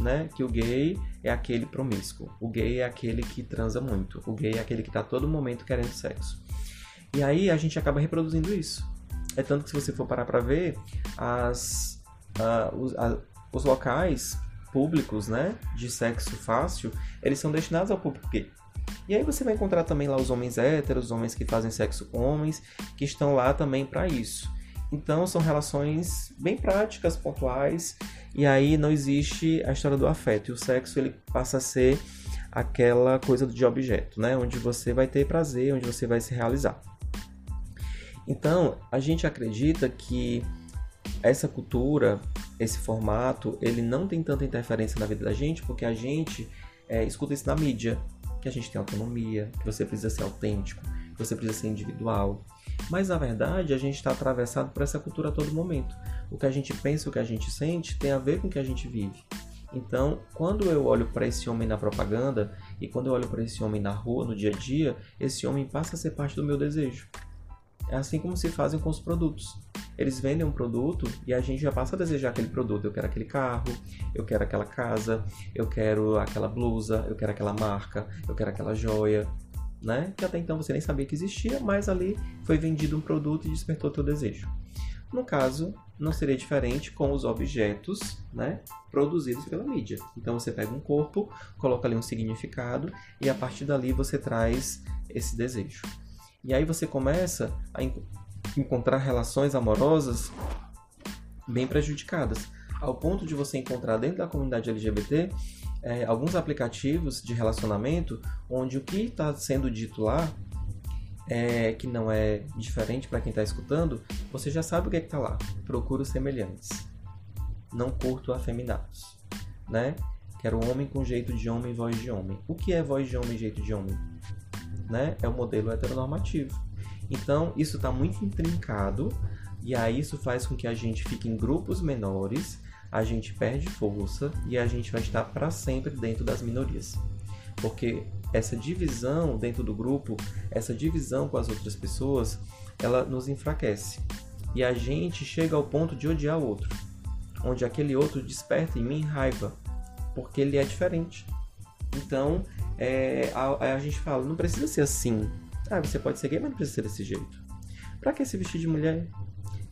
né? Que o gay é aquele promíscuo, o gay é aquele que transa muito, o gay é aquele que está todo momento querendo sexo. E aí a gente acaba reproduzindo isso. É tanto que se você for parar para ver as, uh, os, a, os locais públicos, né, de sexo fácil, eles são destinados ao público gay. E aí você vai encontrar também lá os homens héteros, os homens que fazem sexo com homens, que estão lá também para isso. Então são relações bem práticas, pontuais, e aí não existe a história do afeto. E o sexo ele passa a ser aquela coisa de objeto, né? Onde você vai ter prazer, onde você vai se realizar. Então, a gente acredita que essa cultura, esse formato, ele não tem tanta interferência na vida da gente, porque a gente é, escuta isso na mídia, que a gente tem autonomia, que você precisa ser autêntico, que você precisa ser individual. Mas na verdade a gente está atravessado por essa cultura a todo momento. O que a gente pensa, o que a gente sente tem a ver com o que a gente vive. Então, quando eu olho para esse homem na propaganda e quando eu olho para esse homem na rua, no dia a dia, esse homem passa a ser parte do meu desejo. É assim como se fazem com os produtos. Eles vendem um produto e a gente já passa a desejar aquele produto. Eu quero aquele carro, eu quero aquela casa, eu quero aquela blusa, eu quero aquela marca, eu quero aquela joia, né? Que até então você nem sabia que existia, mas ali foi vendido um produto e despertou teu desejo. No caso, não seria diferente com os objetos né, produzidos pela mídia. Então você pega um corpo, coloca ali um significado e a partir dali você traz esse desejo. E aí você começa a encontrar relações amorosas bem prejudicadas, ao ponto de você encontrar dentro da comunidade LGBT é, alguns aplicativos de relacionamento onde o que está sendo dito lá é, que não é diferente para quem está escutando, você já sabe o que é está lá. Procuro semelhantes. Não curto afeminados. Né? Quero homem com jeito de homem voz de homem. O que é voz de homem jeito de homem? Né? É o modelo heteronormativo. Então, isso está muito intrincado e aí isso faz com que a gente fique em grupos menores, a gente perde força e a gente vai estar para sempre dentro das minorias. Porque essa divisão dentro do grupo, essa divisão com as outras pessoas, ela nos enfraquece. E a gente chega ao ponto de odiar o outro, onde aquele outro desperta em mim raiva, porque ele é diferente. Então, é, a, a, gente fala, não precisa ser assim. Ah, você pode ser gay, mas não precisa ser desse jeito. Pra que se vestir de mulher?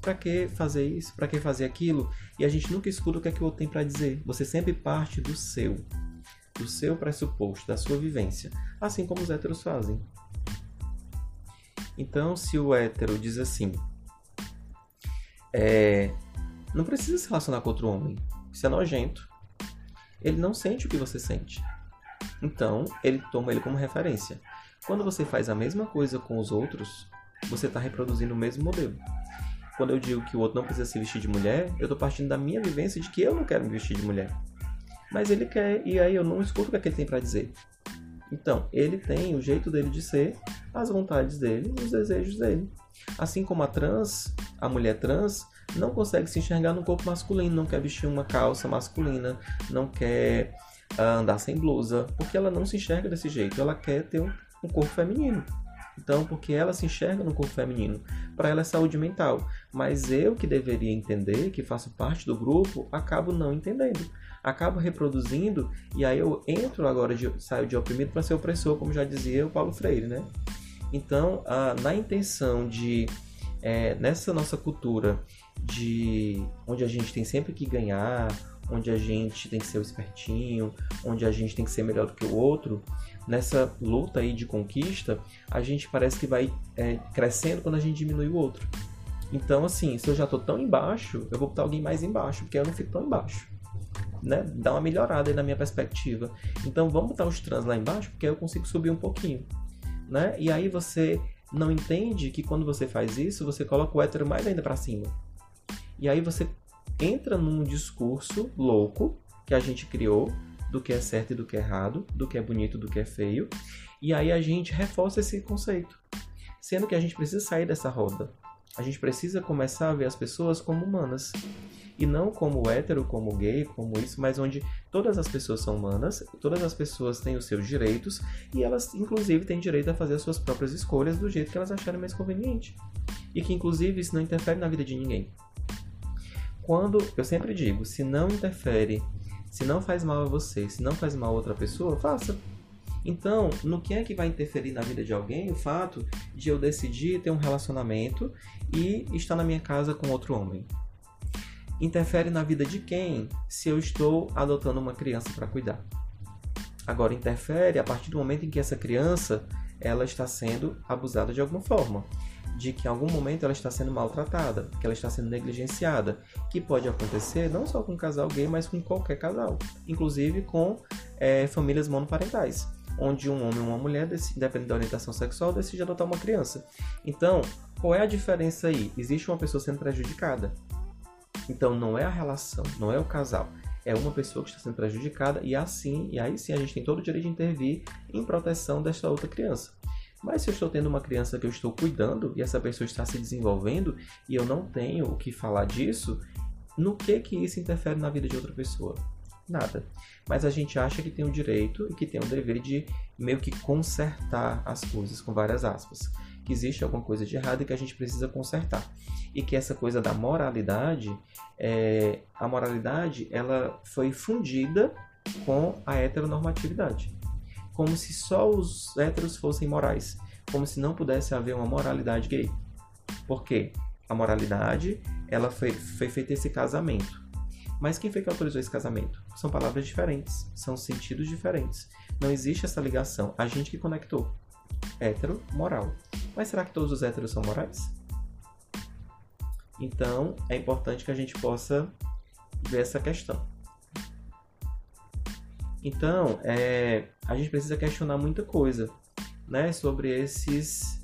Pra que fazer isso? Pra que fazer aquilo? E a gente nunca escuta o que é que o outro tem para dizer. Você sempre parte do seu do seu pressuposto, da sua vivência, assim como os héteros fazem. Então, se o hétero diz assim, é, não precisa se relacionar com outro homem, isso é nojento. Ele não sente o que você sente. Então, ele toma ele como referência. Quando você faz a mesma coisa com os outros, você está reproduzindo o mesmo modelo. Quando eu digo que o outro não precisa se vestir de mulher, eu estou partindo da minha vivência de que eu não quero me vestir de mulher mas ele quer, e aí eu não escuto o que, é que ele tem para dizer. Então, ele tem o jeito dele de ser, as vontades dele, os desejos dele. Assim como a trans, a mulher trans, não consegue se enxergar no corpo masculino, não quer vestir uma calça masculina, não quer uh, andar sem blusa, porque ela não se enxerga desse jeito, ela quer ter um, um corpo feminino. Então, porque ela se enxerga no corpo feminino, para ela é saúde mental. Mas eu que deveria entender, que faço parte do grupo, acabo não entendendo acabo reproduzindo e aí eu entro agora, de, saio de oprimido para ser opressor, como já dizia o Paulo Freire, né? Então, a, na intenção de, é, nessa nossa cultura, de onde a gente tem sempre que ganhar, onde a gente tem que ser o espertinho, onde a gente tem que ser melhor do que o outro, nessa luta aí de conquista, a gente parece que vai é, crescendo quando a gente diminui o outro. Então, assim, se eu já tô tão embaixo, eu vou botar alguém mais embaixo, porque eu não fico tão embaixo né, dar uma melhorada aí na minha perspectiva. Então vamos botar os trans lá embaixo, porque eu consigo subir um pouquinho. Né? E aí você não entende que quando você faz isso, você coloca o hétero mais ainda para cima. E aí você entra num discurso louco que a gente criou do que é certo e do que é errado, do que é bonito, do que é feio. E aí a gente reforça esse conceito. Sendo que a gente precisa sair dessa roda. A gente precisa começar a ver as pessoas como humanas e não como hétero, como gay, como isso, mas onde todas as pessoas são humanas, todas as pessoas têm os seus direitos e elas, inclusive, têm direito a fazer as suas próprias escolhas do jeito que elas acharem mais conveniente. E que, inclusive, isso não interfere na vida de ninguém. Quando, eu sempre digo, se não interfere, se não faz mal a você, se não faz mal a outra pessoa, faça. Então, no que é que vai interferir na vida de alguém o fato de eu decidir ter um relacionamento e estar na minha casa com outro homem? interfere na vida de quem se eu estou adotando uma criança para cuidar. Agora interfere a partir do momento em que essa criança ela está sendo abusada de alguma forma, de que em algum momento ela está sendo maltratada, que ela está sendo negligenciada, que pode acontecer não só com um casal gay, mas com qualquer casal, inclusive com é, famílias monoparentais, onde um homem ou uma mulher, dependendo da orientação sexual, decide adotar uma criança. Então, qual é a diferença aí? Existe uma pessoa sendo prejudicada, então não é a relação, não é o casal, é uma pessoa que está sendo prejudicada e assim, e aí sim a gente tem todo o direito de intervir em proteção desta outra criança. Mas se eu estou tendo uma criança que eu estou cuidando e essa pessoa está se desenvolvendo e eu não tenho o que falar disso, no que que isso interfere na vida de outra pessoa? Nada. Mas a gente acha que tem o direito e que tem o dever de meio que consertar as coisas, com várias aspas. Que existe alguma coisa de errado e que a gente precisa consertar. E que essa coisa da moralidade, é, a moralidade, ela foi fundida com a heteronormatividade. Como se só os héteros fossem morais. Como se não pudesse haver uma moralidade gay. Por quê? A moralidade, ela foi, foi feita esse casamento mas quem foi que autorizou esse casamento? São palavras diferentes, são sentidos diferentes. Não existe essa ligação. A gente que conectou. Hétero, moral. Mas será que todos os héteros são morais? Então, é importante que a gente possa ver essa questão. Então, é, a gente precisa questionar muita coisa, né, sobre esses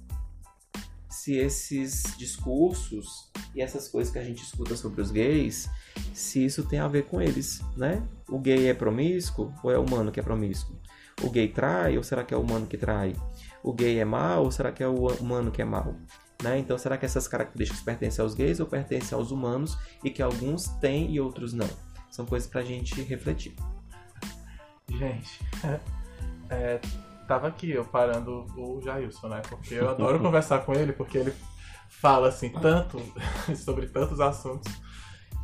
se esses discursos e essas coisas que a gente escuta sobre os gays, se isso tem a ver com eles, né? O gay é promíscuo ou é o humano que é promíscuo? O gay trai ou será que é o humano que trai? O gay é mau ou será que é o humano que é mau? Né? Então, será que essas características pertencem aos gays ou pertencem aos humanos e que alguns têm e outros não? São coisas para a gente refletir. Gente, [LAUGHS] é, tava aqui eu parando o Jailson, né? Porque eu adoro [LAUGHS] conversar com ele, porque ele fala assim tanto [LAUGHS] sobre tantos assuntos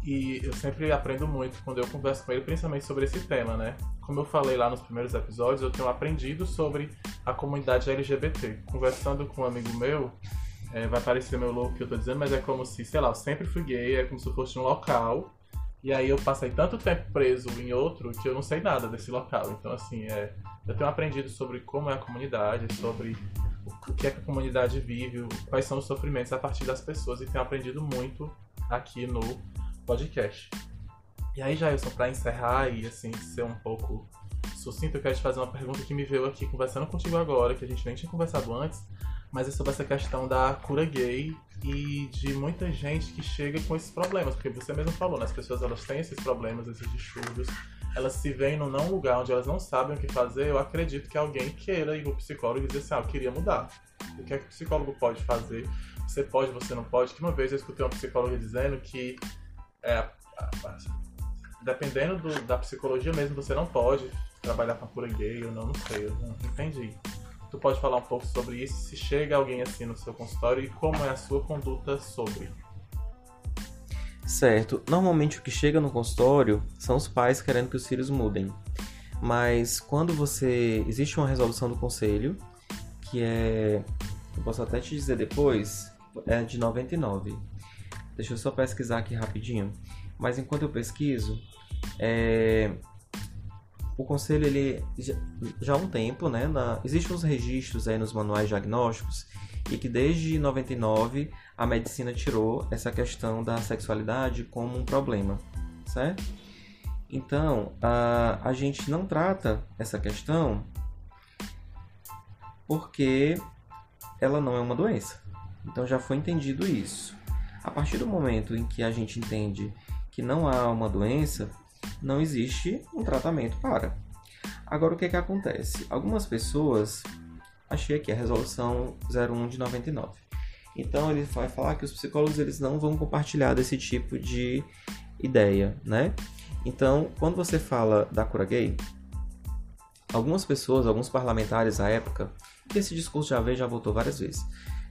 e eu sempre aprendo muito quando eu converso com ele, principalmente sobre esse tema, né? Como eu falei lá nos primeiros episódios, eu tenho aprendido sobre a comunidade LGBT. Conversando com um amigo meu, é, vai parecer meu louco que eu tô dizendo, mas é como se, sei lá, eu sempre fui gay, é como se eu fosse um local. E aí eu passei tanto tempo preso em outro que eu não sei nada desse local. Então, assim, é, eu tenho aprendido sobre como é a comunidade, sobre o que é que a comunidade vive, quais são os sofrimentos a partir das pessoas e tenho aprendido muito aqui no podcast. E aí, Jailson, para encerrar e assim ser um pouco sucinto, eu quero te fazer uma pergunta que me veio aqui conversando contigo agora, que a gente nem tinha conversado antes, mas é sobre essa questão da cura gay e de muita gente que chega com esses problemas, porque você mesmo falou, né? As pessoas elas têm esses problemas, esses distúrbios, elas se veem num não lugar onde elas não sabem o que fazer, eu acredito que alguém queira ir pro psicólogo e dizer assim, ah, eu queria mudar. O que é que o psicólogo pode fazer? Você pode, você não pode? Que uma vez eu escutei uma psicóloga dizendo que é, dependendo do, da psicologia mesmo, você não pode trabalhar com a cura gay, eu não, não sei, eu não entendi. Tu pode falar um pouco sobre isso, se chega alguém assim no seu consultório e como é a sua conduta sobre? Certo. Normalmente o que chega no consultório são os pais querendo que os filhos mudem. Mas quando você. Existe uma resolução do conselho, que é. Eu posso até te dizer depois, é de 99. Deixa eu só pesquisar aqui rapidinho. Mas enquanto eu pesquiso, é... o conselho ele já há um tempo, né? Na... Existem uns registros aí nos manuais diagnósticos e que desde 99 a medicina tirou essa questão da sexualidade como um problema, certo? Então, a, a gente não trata essa questão porque ela não é uma doença. Então já foi entendido isso. A partir do momento em que a gente entende que não há uma doença, não existe um tratamento para. Agora o que, que acontece? Algumas pessoas, achei aqui a resolução 01 de 99. Então ele vai falar que os psicólogos eles não vão compartilhar desse tipo de ideia, né? Então, quando você fala da cura gay, algumas pessoas, alguns parlamentares à época, esse discurso já veio, já voltou várias vezes,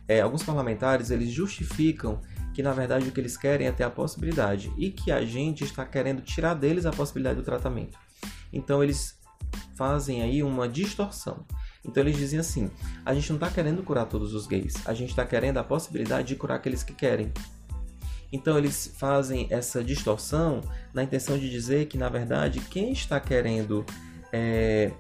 é, alguns parlamentares eles justificam que na verdade o que eles querem é ter a possibilidade e que a gente está querendo tirar deles a possibilidade do tratamento. Então eles fazem aí uma distorção. Então eles dizem assim: a gente não está querendo curar todos os gays, a gente está querendo a possibilidade de curar aqueles que querem. Então eles fazem essa distorção na intenção de dizer que na verdade quem está querendo é,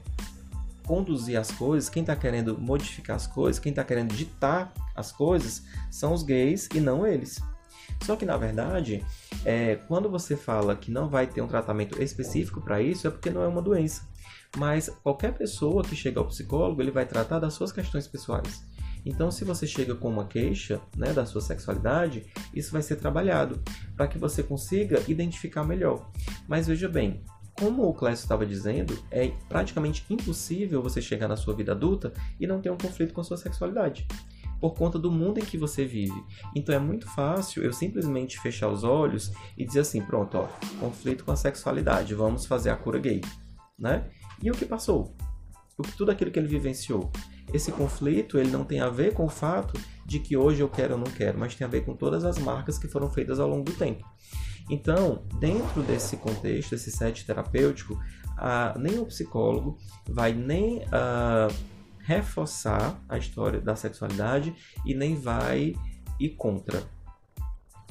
conduzir as coisas, quem está querendo modificar as coisas, quem está querendo ditar as coisas, são os gays e não eles. Só que na verdade, é, quando você fala que não vai ter um tratamento específico para isso, é porque não é uma doença. Mas qualquer pessoa que chega ao psicólogo, ele vai tratar das suas questões pessoais. Então, se você chega com uma queixa né, da sua sexualidade, isso vai ser trabalhado para que você consiga identificar melhor. Mas veja bem, como o Clécio estava dizendo, é praticamente impossível você chegar na sua vida adulta e não ter um conflito com a sua sexualidade. por conta do mundo em que você vive. Então é muito fácil eu simplesmente fechar os olhos e dizer assim, pronto, ó, conflito com a sexualidade, vamos fazer a cura gay, né? E o que passou? O tudo aquilo que ele vivenciou. Esse conflito, ele não tem a ver com o fato de que hoje eu quero ou não quero, mas tem a ver com todas as marcas que foram feitas ao longo do tempo. Então, dentro desse contexto, esse set terapêutico, uh, nem o psicólogo vai nem uh, reforçar a história da sexualidade e nem vai ir contra.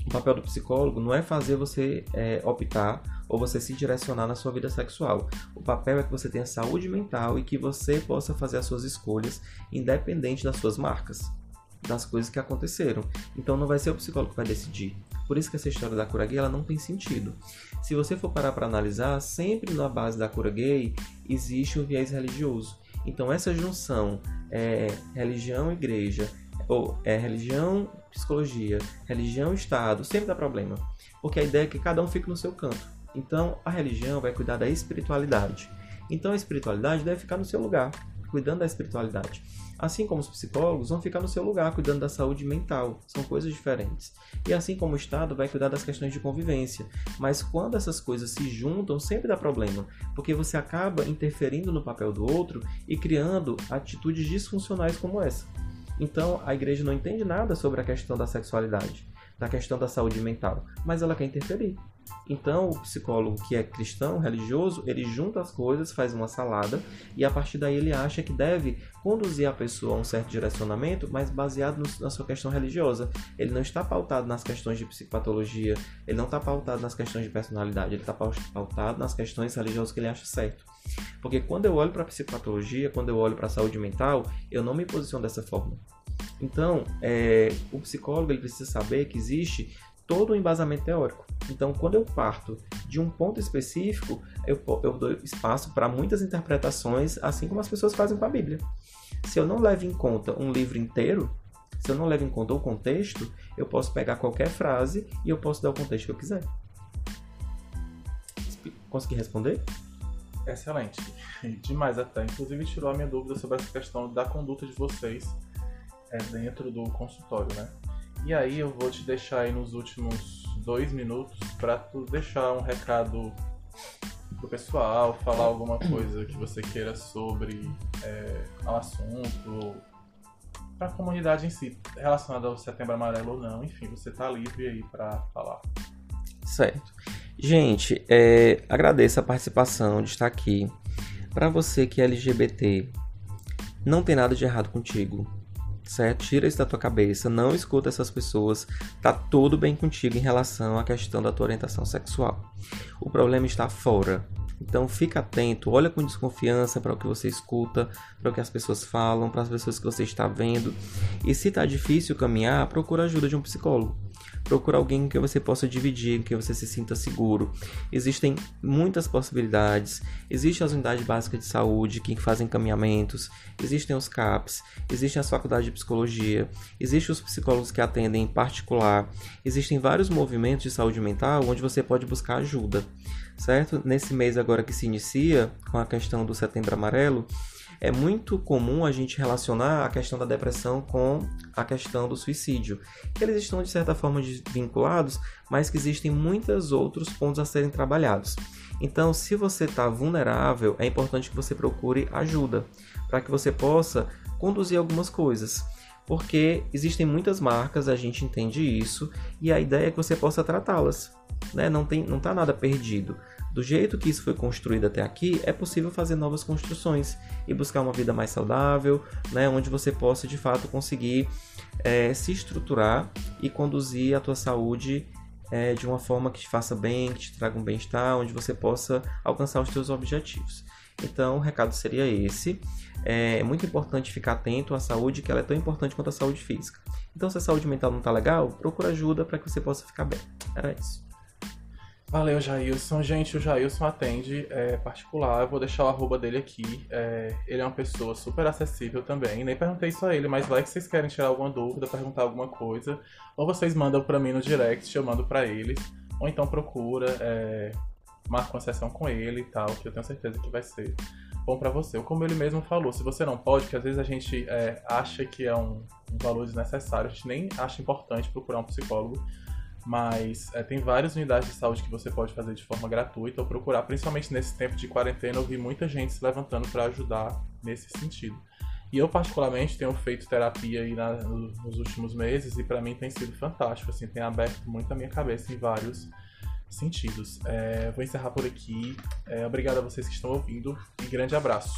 O papel do psicólogo não é fazer você é, optar ou você se direcionar na sua vida sexual. O papel é que você tenha saúde mental e que você possa fazer as suas escolhas independente das suas marcas, das coisas que aconteceram. Então não vai ser o psicólogo que vai decidir. Por isso que essa história da cura gay ela não tem sentido. Se você for parar para analisar, sempre na base da cura gay existe um viés religioso. Então essa junção é, religião igreja ou é religião psicologia, religião estado sempre dá problema, porque a ideia é que cada um fique no seu canto. Então a religião vai cuidar da espiritualidade. Então a espiritualidade deve ficar no seu lugar, cuidando da espiritualidade. Assim como os psicólogos vão ficar no seu lugar cuidando da saúde mental, são coisas diferentes. E assim como o Estado vai cuidar das questões de convivência. Mas quando essas coisas se juntam, sempre dá problema, porque você acaba interferindo no papel do outro e criando atitudes disfuncionais como essa. Então a igreja não entende nada sobre a questão da sexualidade, da questão da saúde mental, mas ela quer interferir. Então, o psicólogo que é cristão, religioso, ele junta as coisas, faz uma salada e a partir daí ele acha que deve conduzir a pessoa a um certo direcionamento, mas baseado no, na sua questão religiosa. Ele não está pautado nas questões de psicopatologia, ele não está pautado nas questões de personalidade, ele está pautado nas questões religiosas que ele acha certo. Porque quando eu olho para a psicopatologia, quando eu olho para a saúde mental, eu não me posiciono dessa forma. Então, é, o psicólogo ele precisa saber que existe todo o embasamento teórico. Então, quando eu parto de um ponto específico, eu, eu dou espaço para muitas interpretações, assim como as pessoas fazem com a Bíblia. Se eu não levo em conta um livro inteiro, se eu não levo em conta o contexto, eu posso pegar qualquer frase e eu posso dar o contexto que eu quiser. Consegui responder? Excelente. [LAUGHS] Demais até. Inclusive tirou a minha dúvida sobre essa questão da conduta de vocês é, dentro do consultório, né? E aí eu vou te deixar aí nos últimos dois minutos para tu deixar um recado pro pessoal, falar alguma coisa que você queira sobre é, o assunto, para a comunidade em si, relacionada ao Setembro Amarelo ou não, enfim, você tá livre aí para falar. Certo. Gente, é, agradeço a participação de estar aqui. Para você que é LGBT, não tem nada de errado contigo certo? Tira isso da tua cabeça, não escuta essas pessoas, tá tudo bem contigo em relação à questão da tua orientação sexual. O problema está fora. Então fica atento, olha com desconfiança para o que você escuta, para o que as pessoas falam, para as pessoas que você está vendo. E se está difícil caminhar, procura ajuda de um psicólogo. Procura alguém que você possa dividir, que você se sinta seguro. Existem muitas possibilidades. Existem as unidades básicas de saúde que fazem encaminhamentos, existem os CAPs, existem as faculdades de psicologia, existem os psicólogos que atendem em particular. Existem vários movimentos de saúde mental onde você pode buscar ajuda, certo? Nesse mês agora que se inicia com a questão do Setembro Amarelo, é muito comum a gente relacionar a questão da depressão com a questão do suicídio. Eles estão de certa forma vinculados, mas que existem muitos outros pontos a serem trabalhados. Então, se você está vulnerável, é importante que você procure ajuda para que você possa conduzir algumas coisas. Porque existem muitas marcas, a gente entende isso, e a ideia é que você possa tratá-las. Né? Não está não tá nada perdido. Do jeito que isso foi construído até aqui, é possível fazer novas construções e buscar uma vida mais saudável, né, onde você possa de fato conseguir é, se estruturar e conduzir a tua saúde é, de uma forma que te faça bem, que te traga um bem-estar, onde você possa alcançar os teus objetivos. Então, o recado seria esse. É muito importante ficar atento à saúde, que ela é tão importante quanto a saúde física. Então, se a saúde mental não está legal, procura ajuda para que você possa ficar bem. Era isso. Valeu, Jailson. Gente, o Jailson atende é, particular. Eu vou deixar o arroba dele aqui. É, ele é uma pessoa super acessível também. Nem perguntei isso a ele, mas vai que vocês querem tirar alguma dúvida, perguntar alguma coisa. Ou vocês mandam para mim no direct, eu mando para eles. Ou então procura, é, marca uma sessão com ele e tal, que eu tenho certeza que vai ser bom para você. Ou como ele mesmo falou, se você não pode, que às vezes a gente é, acha que é um um valor desnecessário. A gente nem acha importante procurar um psicólogo, mas é, tem várias unidades de saúde que você pode fazer de forma gratuita ou procurar, principalmente nesse tempo de quarentena, eu vi muita gente se levantando para ajudar nesse sentido. E eu, particularmente, tenho feito terapia aí na, nos últimos meses e para mim tem sido fantástico, assim, tem aberto muito a minha cabeça em vários sentidos. É, vou encerrar por aqui. É, obrigado a vocês que estão ouvindo e grande abraço.